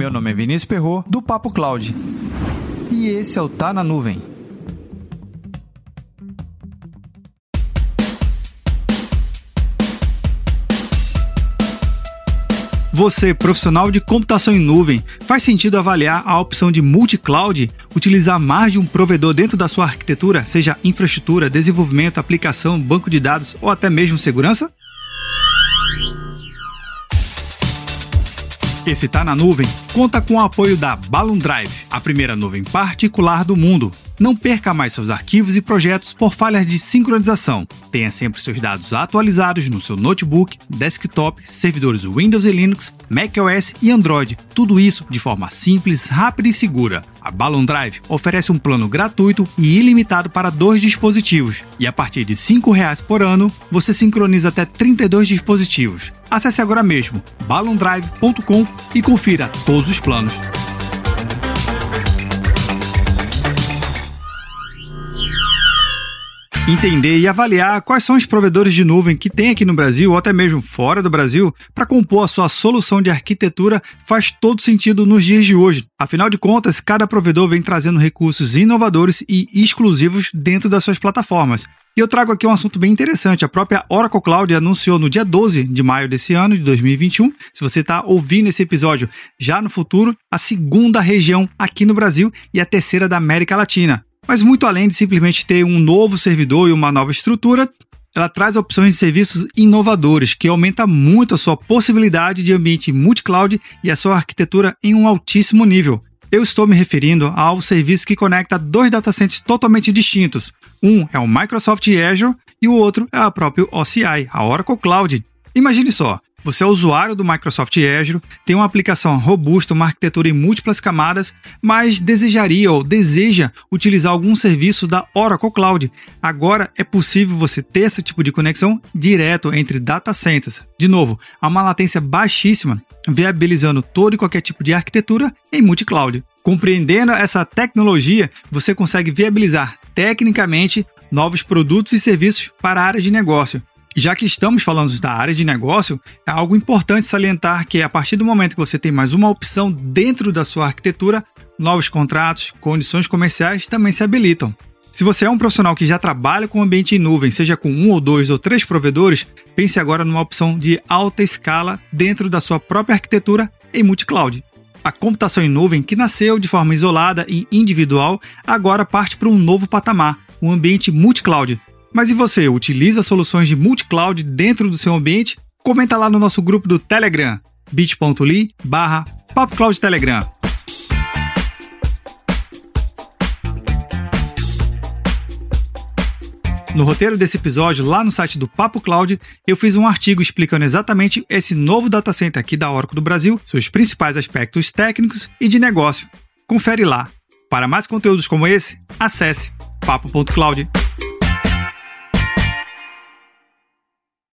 Meu nome é Vinícius Perro do Papo Cloud. E esse é o Tá na Nuvem. Você, profissional de computação em nuvem, faz sentido avaliar a opção de multi-cloud? Utilizar mais de um provedor dentro da sua arquitetura, seja infraestrutura, desenvolvimento, aplicação, banco de dados ou até mesmo segurança? Esse Tá na Nuvem conta com o apoio da Balloon Drive, a primeira nuvem particular do mundo. Não perca mais seus arquivos e projetos por falhas de sincronização. Tenha sempre seus dados atualizados no seu notebook, desktop, servidores Windows e Linux, macOS e Android. Tudo isso de forma simples, rápida e segura. A Balloon Drive oferece um plano gratuito e ilimitado para dois dispositivos. E a partir de R$ 5,00 por ano, você sincroniza até 32 dispositivos. Acesse agora mesmo balloondrive.com e confira todos os planos. Entender e avaliar quais são os provedores de nuvem que tem aqui no Brasil ou até mesmo fora do Brasil para compor a sua solução de arquitetura faz todo sentido nos dias de hoje. Afinal de contas, cada provedor vem trazendo recursos inovadores e exclusivos dentro das suas plataformas. E eu trago aqui um assunto bem interessante. A própria Oracle Cloud anunciou no dia 12 de maio desse ano, de 2021, se você está ouvindo esse episódio já no futuro, a segunda região aqui no Brasil e a terceira da América Latina. Mas muito além de simplesmente ter um novo servidor e uma nova estrutura, ela traz opções de serviços inovadores que aumenta muito a sua possibilidade de ambiente multi-cloud e a sua arquitetura em um altíssimo nível. Eu estou me referindo ao serviço que conecta dois datacenters totalmente distintos. Um é o Microsoft Azure e o outro é a própria OCI, a Oracle Cloud. Imagine só, você é usuário do Microsoft Azure, tem uma aplicação robusta, uma arquitetura em múltiplas camadas, mas desejaria ou deseja utilizar algum serviço da Oracle Cloud. Agora é possível você ter esse tipo de conexão direto entre data centers. De novo, há uma latência baixíssima, viabilizando todo e qualquer tipo de arquitetura em multi-cloud. Compreendendo essa tecnologia, você consegue viabilizar tecnicamente novos produtos e serviços para a área de negócio. Já que estamos falando da área de negócio, é algo importante salientar que a partir do momento que você tem mais uma opção dentro da sua arquitetura, novos contratos, condições comerciais também se habilitam. Se você é um profissional que já trabalha com ambiente em nuvem, seja com um ou dois ou três provedores, pense agora numa opção de alta escala dentro da sua própria arquitetura em multi-cloud. A computação em nuvem, que nasceu de forma isolada e individual, agora parte para um novo patamar, um ambiente multi-cloud, mas e você, utiliza soluções de multi-cloud dentro do seu ambiente? Comenta lá no nosso grupo do Telegram, bit.ly barra Telegram. No roteiro desse episódio, lá no site do Papo Cloud, eu fiz um artigo explicando exatamente esse novo data center aqui da Oracle do Brasil, seus principais aspectos técnicos e de negócio. Confere lá. Para mais conteúdos como esse, acesse papo.cloud.